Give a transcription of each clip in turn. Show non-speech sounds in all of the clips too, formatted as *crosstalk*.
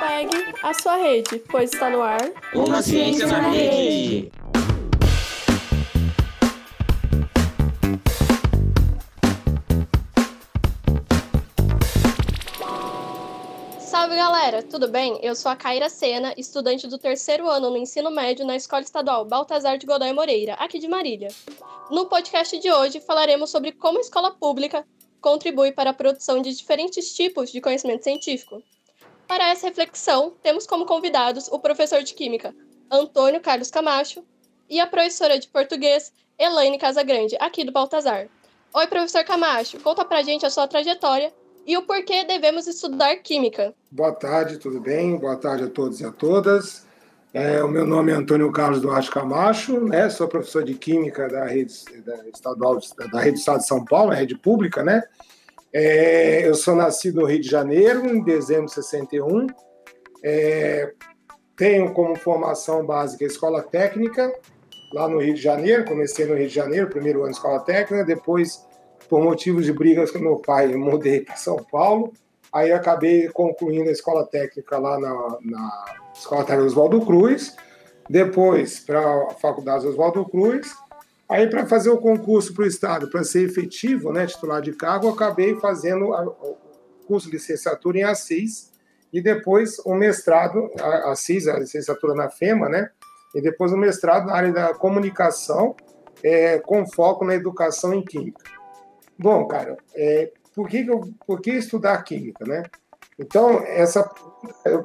Pegue a sua rede, pois está no ar. Uma ciência na rede. Galera, tudo bem? Eu sou a Caira Sena, estudante do terceiro ano no ensino médio na Escola Estadual Baltazar de Godoy Moreira, aqui de Marília. No podcast de hoje falaremos sobre como a escola pública contribui para a produção de diferentes tipos de conhecimento científico. Para essa reflexão, temos como convidados o professor de Química, Antônio Carlos Camacho, e a professora de Português, Elaine Casagrande, aqui do Baltazar. Oi, professor Camacho, conta pra gente a sua trajetória e o porquê devemos estudar Química. Boa tarde, tudo bem? Boa tarde a todos e a todas. É, o meu nome é Antônio Carlos Duarte Camacho, né? sou professor de Química da rede da estadual da rede do Estado de São Paulo, rede pública, né? É, eu sou nascido no Rio de Janeiro, em dezembro de 61. É, tenho como formação básica a escola técnica, lá no Rio de Janeiro. Comecei no Rio de Janeiro, primeiro ano de escola técnica. Depois, por motivos de brigas com meu pai, eu mudei para São Paulo. Aí acabei concluindo a escola técnica lá na, na Escola Técnica Oswaldo Cruz. Depois, para a Faculdade Oswaldo Cruz Aí, para fazer o concurso para o Estado, para ser efetivo, né, titular de cargo, acabei fazendo o curso de licenciatura em Assis e depois o mestrado, a Assis, a licenciatura na FEMA, né, e depois o mestrado na área da comunicação, é, com foco na educação em Química. Bom, cara, é, por, que, eu, por que estudar Química, né? Então, essa,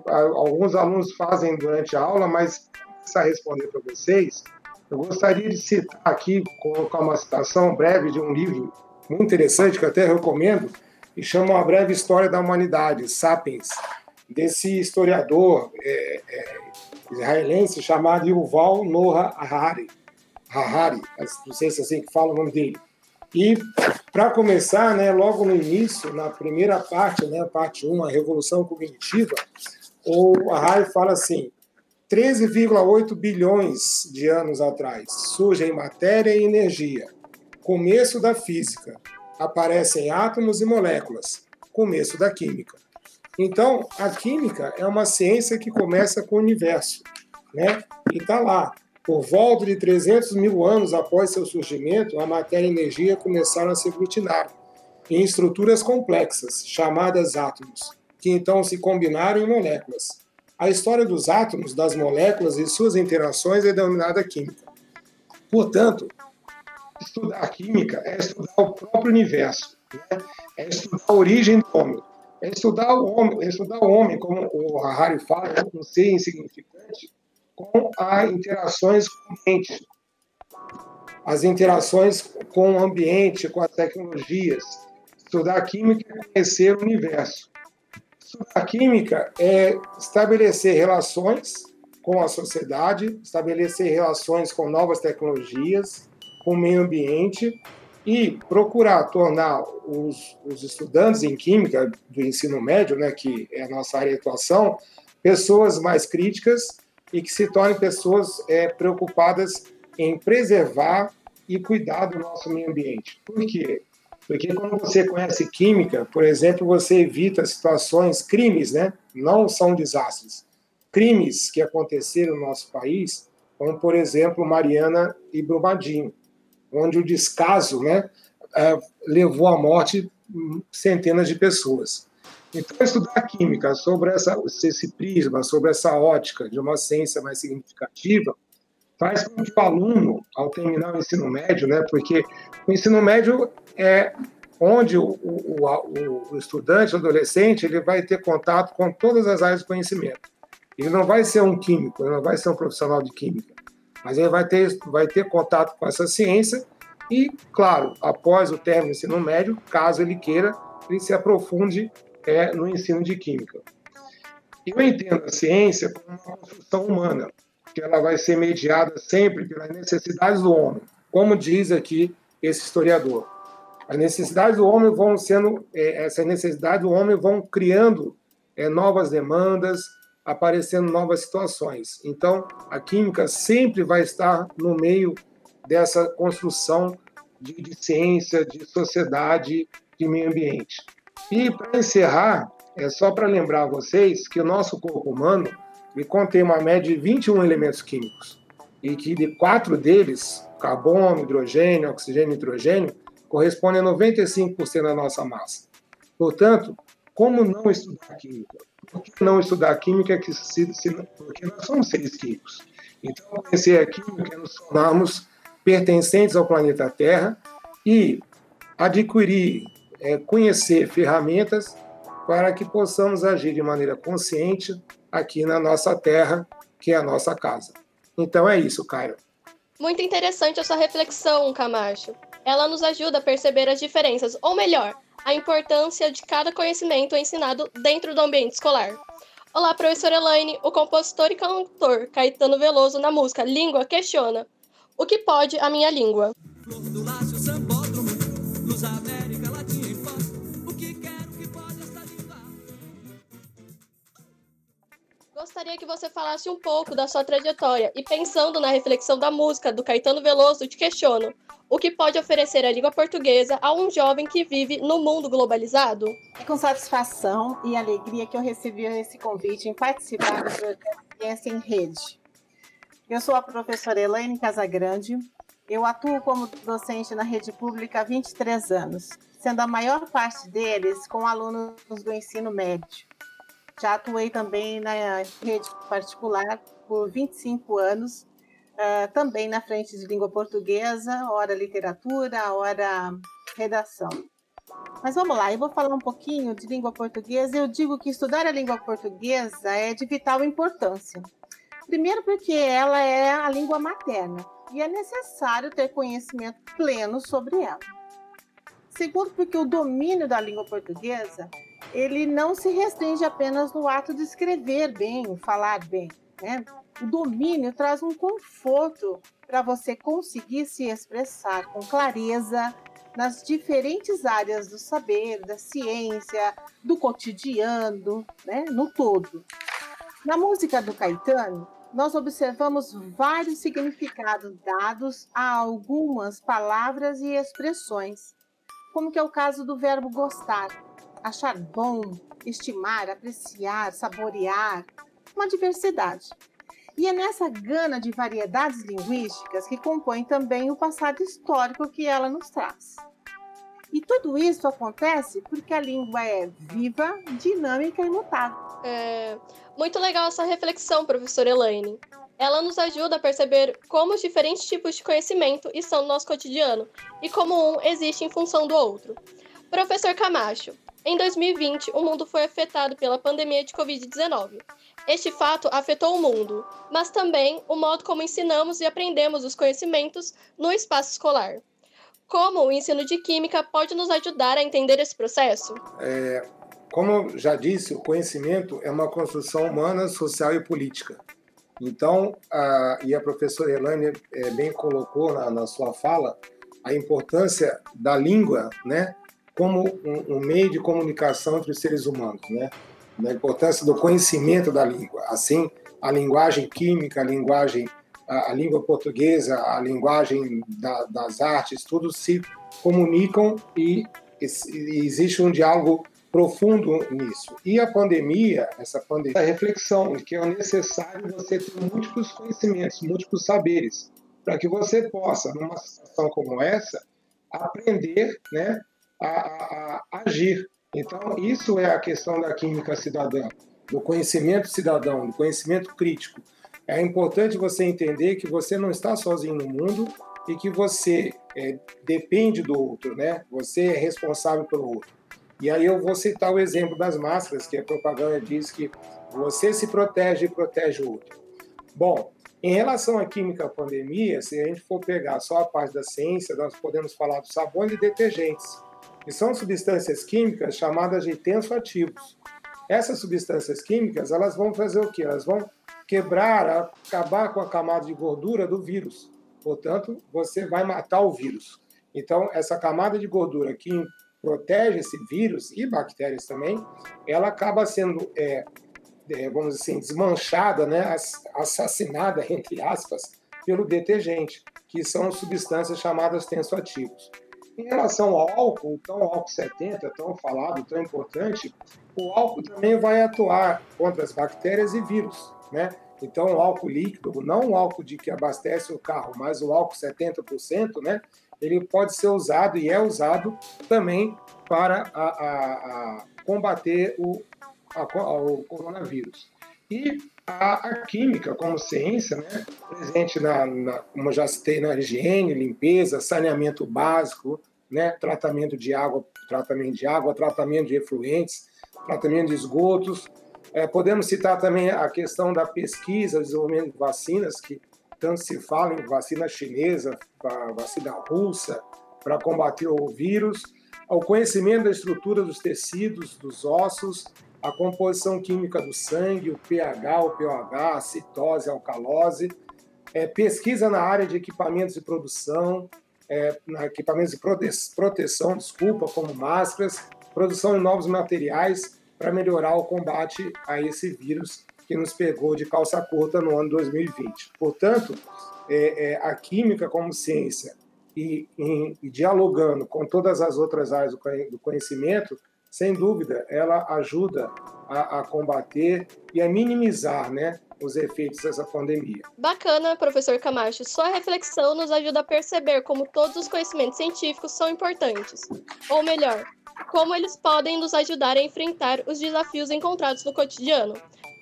alguns alunos fazem durante a aula, mas para responder para vocês, eu gostaria de citar aqui, colocar uma citação breve de um livro muito interessante, que eu até recomendo, que chama Uma Breve História da Humanidade, Sapiens, desse historiador é, é, israelense chamado Yuval Noah Harari. Harari, não sei se é assim que fala o nome dele. E, para começar, né, logo no início, na primeira parte, né, parte 1, a Revolução Cognitiva, o Harari fala assim, 13,8 bilhões de anos atrás, surgem matéria e energia. Começo da física. Aparecem átomos e moléculas. Começo da química. Então, a química é uma ciência que começa com o universo. Né? E está lá. Por volta de 300 mil anos após seu surgimento, a matéria e a energia começaram a se aglutinar em estruturas complexas, chamadas átomos, que então se combinaram em moléculas. A história dos átomos, das moléculas e suas interações é denominada química. Portanto, estudar química é estudar o próprio universo, né? é estudar a origem do homem, é estudar o homem, é estudar o homem como o Harari fala, um ser insignificante, com as interações com o ambiente, as interações com o ambiente, com as tecnologias. Estudar química é conhecer o universo. A química é estabelecer relações com a sociedade, estabelecer relações com novas tecnologias, com o meio ambiente e procurar tornar os, os estudantes em química do ensino médio, né, que é a nossa área de atuação, pessoas mais críticas e que se tornem pessoas é, preocupadas em preservar e cuidar do nosso meio ambiente. Por quê? Porque quando você conhece química, por exemplo, você evita situações, crimes, né? Não são desastres. Crimes que aconteceram no nosso país, como, por exemplo, Mariana e Brumadinho, onde o descaso né, é, levou à morte centenas de pessoas. Então, estudar química sobre essa, esse prisma, sobre essa ótica de uma ciência mais significativa, faz com que o aluno, ao terminar o ensino médio, né, porque o ensino médio é onde o, o, o, estudante, o adolescente, ele vai ter contato com todas as áreas de conhecimento. Ele não vai ser um químico, ele não vai ser um profissional de química, mas ele vai ter, vai ter contato com essa ciência e, claro, após o término do ensino médio, caso ele queira, ele se aprofunde é, no ensino de química. Eu entendo a ciência como uma construção humana, que ela vai ser mediada sempre pelas necessidades do homem, como diz aqui esse historiador. As necessidades do homem vão sendo, é, essas necessidades do homem vão criando é, novas demandas, aparecendo novas situações. Então, a química sempre vai estar no meio dessa construção de, de ciência, de sociedade, de meio ambiente. E, para encerrar, é só para lembrar a vocês que o nosso corpo humano ele contém uma média de 21 elementos químicos e que de quatro deles, carbono, hidrogênio, oxigênio e nitrogênio, correspondem a 95% da nossa massa. Portanto, como não estudar química? Por que não estudar química? Que se, se, porque nós somos seres químicos. Então, conhecer a química é nos tornarmos pertencentes ao planeta Terra e adquirir, é, conhecer ferramentas para que possamos agir de maneira consciente aqui na nossa terra, que é a nossa casa. Então é isso, Caio. Muito interessante a sua reflexão, Camacho. Ela nos ajuda a perceber as diferenças, ou melhor, a importância de cada conhecimento ensinado dentro do ambiente escolar. Olá, professora Elaine. O compositor e cantor Caetano Veloso na música Língua questiona: O que pode a minha língua? Flor do Lácio, Sambódromo, Luz América Gostaria que você falasse um pouco da sua trajetória e pensando na reflexão da música do Caetano Veloso, te questiono: o que pode oferecer a língua portuguesa a um jovem que vive no mundo globalizado? É com satisfação e alegria que eu recebi esse convite em participar do Ciência em Rede. Eu sou a professora Elaine Casagrande. Eu atuo como docente na rede pública há 23 anos, sendo a maior parte deles com alunos do ensino médio. Já atuei também na rede particular por 25 anos, uh, também na frente de língua portuguesa, hora literatura, hora redação. Mas vamos lá, eu vou falar um pouquinho de língua portuguesa. Eu digo que estudar a língua portuguesa é de vital importância. Primeiro, porque ela é a língua materna e é necessário ter conhecimento pleno sobre ela. Segundo, porque o domínio da língua portuguesa ele não se restringe apenas no ato de escrever bem, falar bem. Né? O domínio traz um conforto para você conseguir se expressar com clareza nas diferentes áreas do saber, da ciência, do cotidiano, né? no todo. Na música do Caetano, nós observamos vários significados dados a algumas palavras e expressões, como que é o caso do verbo gostar, achar bom, estimar, apreciar, saborear, uma diversidade. E é nessa gana de variedades linguísticas que compõe também o passado histórico que ela nos traz. E tudo isso acontece porque a língua é viva, dinâmica e mutável. É muito legal essa reflexão, professora Elaine. Ela nos ajuda a perceber como os diferentes tipos de conhecimento estão no nosso cotidiano e como um existe em função do outro. Professor Camacho, em 2020, o mundo foi afetado pela pandemia de Covid-19. Este fato afetou o mundo, mas também o modo como ensinamos e aprendemos os conhecimentos no espaço escolar. Como o ensino de química pode nos ajudar a entender esse processo? É, como já disse, o conhecimento é uma construção humana, social e política. Então, a, e a professora Elane é, bem colocou na, na sua fala a importância da língua, né, como um, um, meio de comunicação entre os seres humanos, né? Da importância do conhecimento da língua. Assim, a linguagem química, a linguagem, a, a língua portuguesa, a linguagem da, das artes, tudo se comunicam e, e, e existe um diálogo profundo nisso. E a pandemia, essa pandemia, a reflexão de que é necessário você ter múltiplos conhecimentos, múltiplos saberes, para que você possa, numa situação como essa, aprender, né, a, a, a agir. Então, isso é a questão da química cidadã, do conhecimento cidadão, do conhecimento crítico. É importante você entender que você não está sozinho no mundo e que você é, depende do outro, né? Você é responsável pelo outro. E aí eu vou citar o exemplo das máscaras, que a propaganda diz que você se protege e protege o outro. Bom, em relação à química pandemia, se a gente for pegar só a parte da ciência, nós podemos falar do sabão e de detergentes que são substâncias químicas chamadas de tensoativos. Essas substâncias químicas, elas vão fazer o quê? Elas vão quebrar, acabar com a camada de gordura do vírus. Portanto, você vai matar o vírus. Então, essa camada de gordura que protege esse vírus e bactérias também, ela acaba sendo, é, é, vamos dizer assim, desmanchada, né, assassinada, *laughs* entre aspas, pelo detergente, que são substâncias chamadas tensoativos. Em relação ao álcool, tão álcool 70, tão falado, tão importante, o álcool também vai atuar contra as bactérias e vírus, né? Então, o álcool líquido, não o álcool de que abastece o carro, mas o álcool 70%, né? Ele pode ser usado e é usado também para a, a, a combater o, a, o coronavírus. E a, química como ciência, né, presente na, na, como já citei, na higiene, limpeza, saneamento básico, né, tratamento de água, tratamento de água, tratamento de efluentes, tratamento de esgotos. É, podemos citar também a questão da pesquisa, desenvolvimento de vacinas, que tanto se fala em vacina chinesa, vacina russa, para combater o vírus, o conhecimento da estrutura dos tecidos, dos ossos, a composição química do sangue, o pH, o pOH, a citose, a alcalose, é, pesquisa na área de equipamentos de produção, é, equipamentos de prote proteção, desculpa, como máscaras, produção de novos materiais para melhorar o combate a esse vírus que nos pegou de calça curta no ano 2020. Portanto, é, é, a química como ciência e, e, dialogando com todas as outras áreas do conhecimento, sem dúvida, ela ajuda a, a combater e a minimizar né, os efeitos dessa pandemia. Bacana, professor Camacho. Sua reflexão nos ajuda a perceber como todos os conhecimentos científicos são importantes. Ou melhor, como eles podem nos ajudar a enfrentar os desafios encontrados no cotidiano.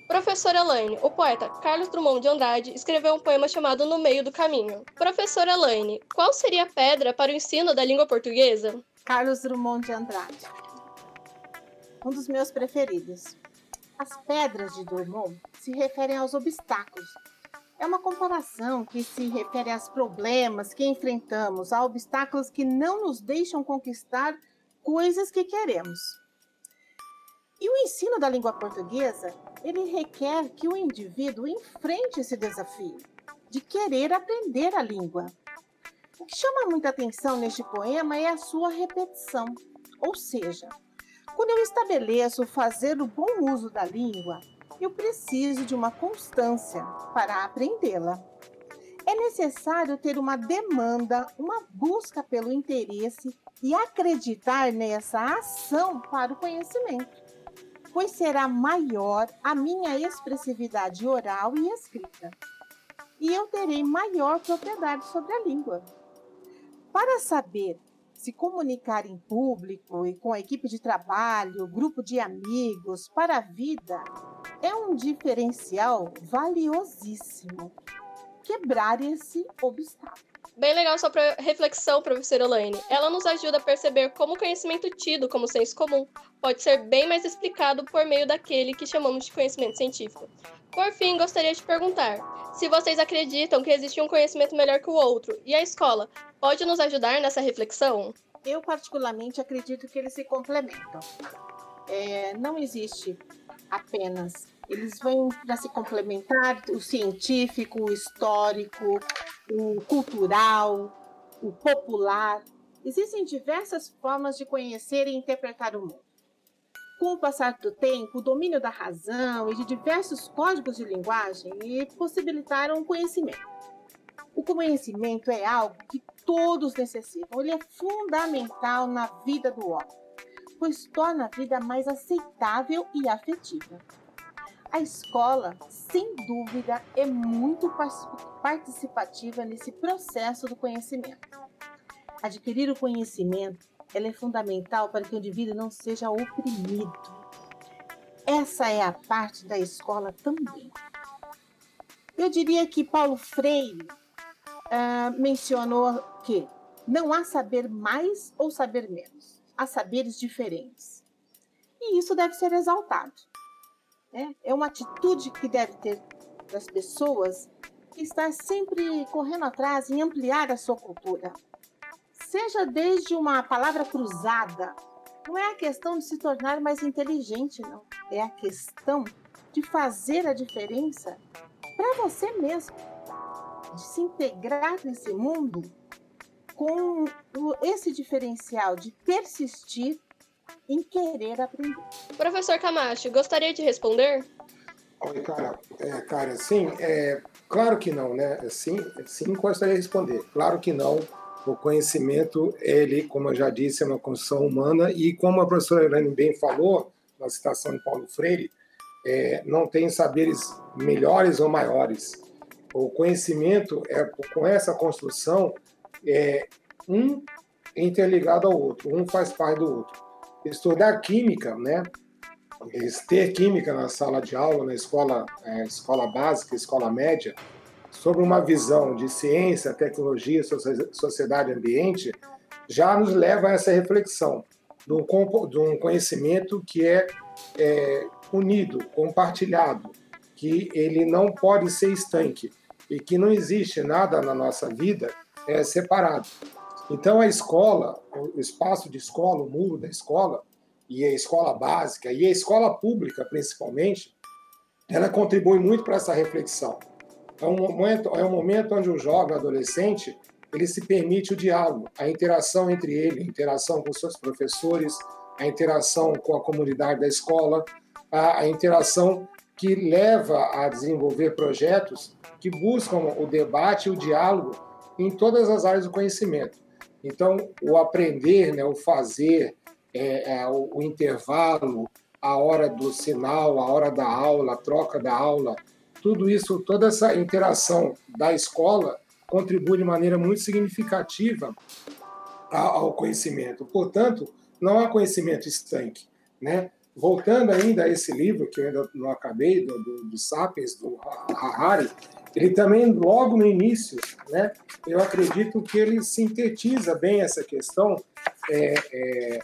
Professora Elaine, o poeta Carlos Drummond de Andrade escreveu um poema chamado No Meio do Caminho. Professora Elaine, qual seria a pedra para o ensino da língua portuguesa? Carlos Drummond de Andrade. Um dos meus preferidos. As pedras de Drummond se referem aos obstáculos. É uma comparação que se refere aos problemas que enfrentamos, a obstáculos que não nos deixam conquistar coisas que queremos. E o ensino da língua portuguesa, ele requer que o indivíduo enfrente esse desafio de querer aprender a língua. O que chama muita atenção neste poema é a sua repetição, ou seja, quando eu estabeleço fazer o bom uso da língua, eu preciso de uma constância para aprendê-la. É necessário ter uma demanda, uma busca pelo interesse e acreditar nessa ação para o conhecimento, pois será maior a minha expressividade oral e escrita, e eu terei maior propriedade sobre a língua. Para saber se comunicar em público e com a equipe de trabalho, grupo de amigos, para a vida, é um diferencial valiosíssimo. Quebrar esse obstáculo. Bem legal sua reflexão, professora Elaine. Ela nos ajuda a perceber como o conhecimento tido como senso comum pode ser bem mais explicado por meio daquele que chamamos de conhecimento científico. Por fim, gostaria de perguntar se vocês acreditam que existe um conhecimento melhor que o outro e a escola pode nos ajudar nessa reflexão? Eu, particularmente, acredito que eles se complementam. É, não existe apenas eles vão para se complementar o científico, o histórico, o cultural, o popular. Existem diversas formas de conhecer e interpretar o mundo. Com o passar do tempo, o domínio da razão e de diversos códigos de linguagem possibilitaram o conhecimento. O conhecimento é algo que todos necessitam, ele é fundamental na vida do homem, pois torna a vida mais aceitável e afetiva. A escola, sem dúvida, é muito participativa nesse processo do conhecimento. Adquirir o conhecimento é fundamental para que o indivíduo não seja oprimido. Essa é a parte da escola também. Eu diria que Paulo Freire uh, mencionou que não há saber mais ou saber menos, há saberes diferentes. E isso deve ser exaltado. Né? É uma atitude que deve ter das pessoas que está sempre correndo atrás em ampliar a sua cultura. Seja desde uma palavra cruzada, não é a questão de se tornar mais inteligente, não. É a questão de fazer a diferença para você mesmo, de se integrar nesse mundo com esse diferencial de persistir em querer aprender. Professor Camacho, gostaria de responder? Oi, cara. É, cara, sim, é, Claro que não, né? Sim, sim, gostaria de responder. Claro que não. O conhecimento, ele, como eu já disse, é uma construção humana e como a professora Elaine bem falou, na citação de Paulo Freire, é, não tem saberes melhores ou maiores. O conhecimento, é, com essa construção, é um interligado ao outro, um faz parte do outro. Estudar química, né? Ter química na sala de aula, na escola, é, escola básica, escola média, sobre uma visão de ciência, tecnologia, sociedade e ambiente, já nos leva a essa reflexão de um conhecimento que é, é unido, compartilhado, que ele não pode ser estanque e que não existe nada na nossa vida é, separado. Então a escola, o espaço de escola, o muro da escola, e a escola básica, e a escola pública principalmente, ela contribui muito para essa reflexão. É um momento, é um momento onde o jovem, adolescente, ele se permite o diálogo, a interação entre ele, a interação com seus professores, a interação com a comunidade da escola, a, a interação que leva a desenvolver projetos que buscam o debate e o diálogo em todas as áreas do conhecimento. Então, o aprender, né, o fazer, é, é, o, o, intervalo, a hora do sinal, a hora da aula, a troca da aula, tudo isso, toda essa interação da escola contribui de maneira muito significativa ao conhecimento. Portanto, não há conhecimento estanque. Né? Voltando ainda a esse livro, que eu ainda não acabei, do, do, do Sapiens, do Harari, ele também, logo no início, né, eu acredito que ele sintetiza bem essa questão é, é,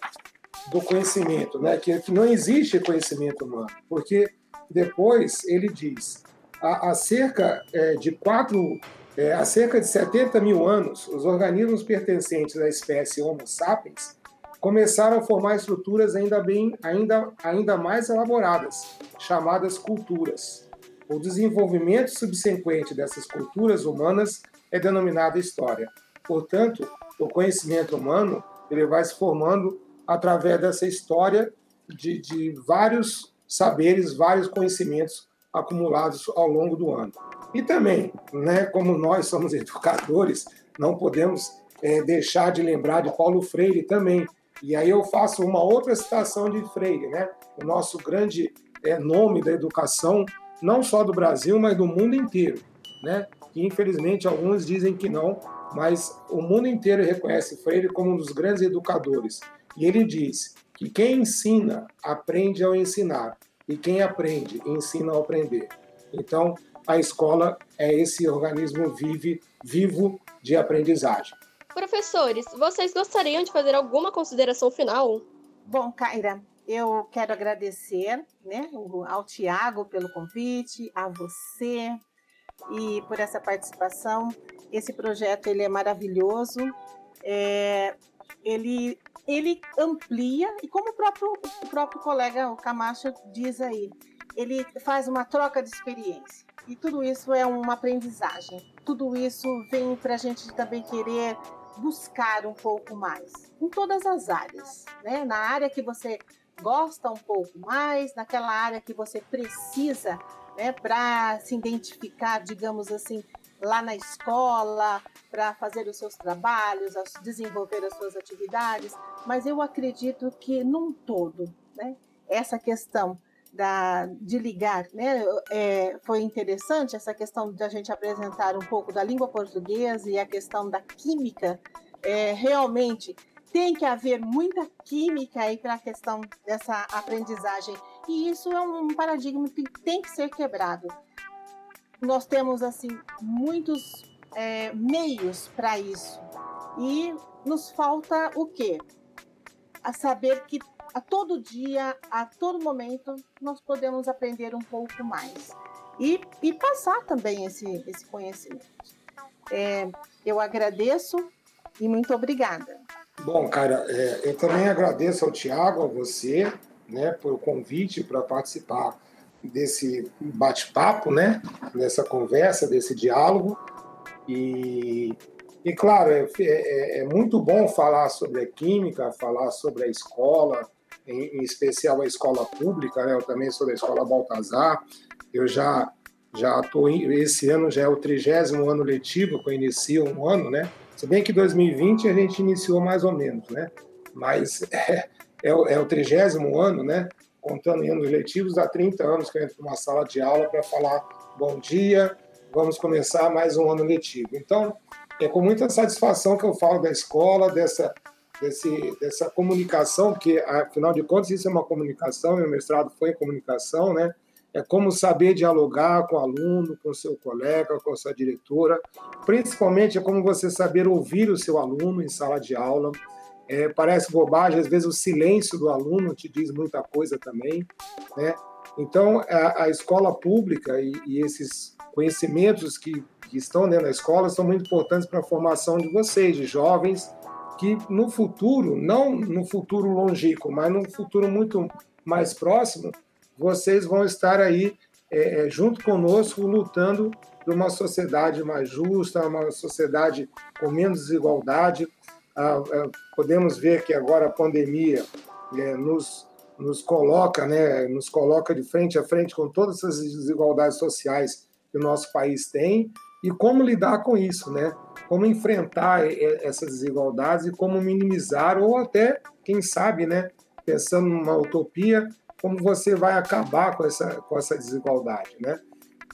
do conhecimento, né? que, não existe conhecimento humano, porque depois ele diz, há, há cerca é, de quatro, é, há cerca de 70 mil anos, os organismos pertencentes à espécie Homo sapiens começaram a formar estruturas ainda, bem, ainda, ainda mais elaboradas, chamadas culturas. O desenvolvimento subsequente dessas culturas humanas é denominado história. Portanto, o conhecimento humano ele vai se formando através dessa história de, de vários saberes, vários conhecimentos acumulados ao longo do ano. E também, né, como nós somos *laughs* educadores, não podemos é, deixar de lembrar de Paulo Freire também. E aí eu faço uma outra citação de Freire, né? o nosso grande é, nome da educação, não só do Brasil, mas do mundo inteiro. Né? Que infelizmente alguns dizem que não, mas o mundo inteiro reconhece Freire como um dos grandes educadores. E ele diz que quem ensina aprende ao ensinar, e quem aprende ensina ao aprender. Então, a escola é esse organismo vive, vivo de aprendizagem. Professores, vocês gostariam de fazer alguma consideração final? Bom, Kaira, eu quero agradecer né, ao Tiago pelo convite, a você e por essa participação. Esse projeto ele é maravilhoso. É, ele ele amplia, e como o próprio, o próprio colega o Camacho diz aí, ele faz uma troca de experiência. E tudo isso é uma aprendizagem. Tudo isso vem para a gente também querer buscar um pouco mais, em todas as áreas. Né? Na área que você gosta um pouco mais, naquela área que você precisa né, para se identificar, digamos assim, lá na escola para fazer os seus trabalhos, desenvolver as suas atividades, mas eu acredito que num todo, né, essa questão da, de ligar, né, é, foi interessante essa questão de a gente apresentar um pouco da língua portuguesa e a questão da química, é, realmente tem que haver muita química aí para a questão dessa aprendizagem. E isso é um paradigma que tem que ser quebrado. Nós temos assim muitos é, meios para isso e nos falta o quê? A saber que a todo dia, a todo momento, nós podemos aprender um pouco mais e, e passar também esse, esse conhecimento. É, eu agradeço e muito obrigada. Bom, cara, é, eu também agradeço ao Tiago, a você, né, pelo convite para participar desse bate-papo, né? Dessa conversa, desse diálogo. E, e claro, é, é, é, muito bom falar sobre a química, falar sobre a escola, em, em especial a escola pública, né? Eu também sou da escola Baltazar. Eu já já estou esse ano já é o trigésimo ano letivo que eu inicio um ano, né? Se bem que 2020 a gente iniciou mais ou menos, né? Mas *laughs* é, é, é o trigésimo ano, né? Contando em anos letivos, há 30 anos que eu entro numa sala de aula para falar bom dia, vamos começar mais um ano letivo. Então, é com muita satisfação que eu falo da escola, dessa, desse, dessa comunicação, porque, afinal de contas, isso é uma comunicação, meu mestrado foi em comunicação, né? É como saber dialogar com o aluno, com seu colega, com a sua diretora. Principalmente é como você saber ouvir o seu aluno em sala de aula. É, parece bobagem, às vezes o silêncio do aluno te diz muita coisa também, né? Então, a, a escola pública e, e, esses conhecimentos que, que estão dentro da escola são muito importantes para a formação de vocês, de jovens, que no futuro, não no futuro longínquo, mas no futuro muito mais próximo, vocês vão estar aí é, é, junto conosco lutando por uma sociedade mais justa, uma sociedade com menos desigualdade. Ah, ah, podemos ver que agora a pandemia é, nos, nos coloca, né, nos coloca de frente a frente com todas essas desigualdades sociais que o nosso país tem e como lidar com isso, né? Como enfrentar essas desigualdades e como minimizar ou até, quem sabe, né, pensando numa utopia, como você vai acabar com essa, com essa desigualdade, né?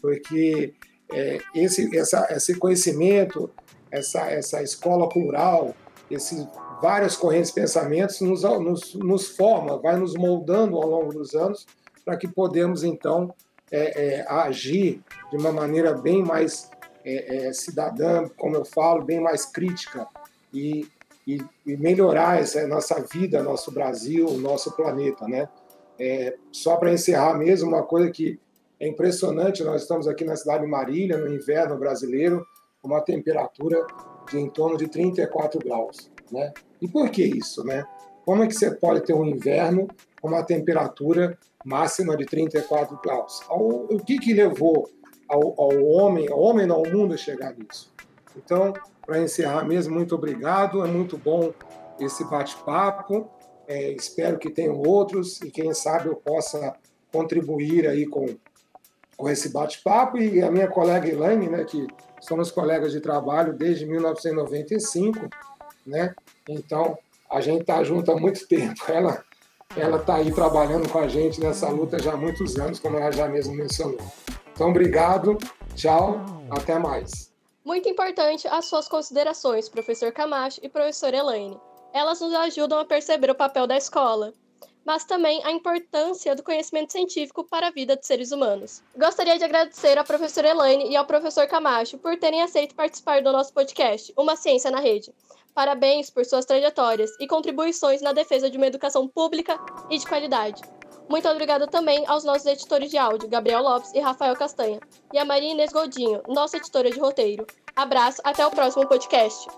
Porque é, esse, essa, esse conhecimento, essa, essa escola plural, esses várias correntes de pensamentos nos, nos, nos forma, vai nos moldando ao longo dos anos para que podemos, então, é, é, agir de uma maneira bem mais é, é, cidadã, como eu falo, bem mais crítica e, e, e melhorar essa nossa vida, nosso Brasil, nosso planeta, né? É, só para encerrar mesmo, uma coisa que é impressionante, nós estamos aqui na cidade de Marília, no inverno brasileiro, uma temperatura de em torno de 34 graus. Né? E por que isso? Né? Como é que você pode ter um inverno com uma temperatura máxima de 34 graus? O que, que levou ao, ao homem, ao homem não, ao mundo a chegar nisso? Então, para encerrar mesmo, muito obrigado, é muito bom esse bate-papo. É, espero que tenham outros e quem sabe eu possa contribuir aí com, com esse bate-papo. E a minha colega Elaine, né, que somos colegas de trabalho desde 1995, né? Então, a gente está junto há muito tempo. Ela ela está aí trabalhando com a gente nessa luta já há muitos anos, como ela já mesmo mencionou. Então, obrigado, tchau, até mais. Muito importante as suas considerações, professor Camacho e professor Elaine elas nos ajudam a perceber o papel da escola, mas também a importância do conhecimento científico para a vida dos seres humanos. Gostaria de agradecer à professora Elaine e ao professor Camacho por terem aceito participar do nosso podcast, Uma Ciência na Rede. Parabéns por suas trajetórias e contribuições na defesa de uma educação pública e de qualidade. Muito obrigada também aos nossos editores de áudio, Gabriel Lopes e Rafael Castanha, e a Maria Inês Goldinho, nossa editora de roteiro. Abraço, até o próximo podcast.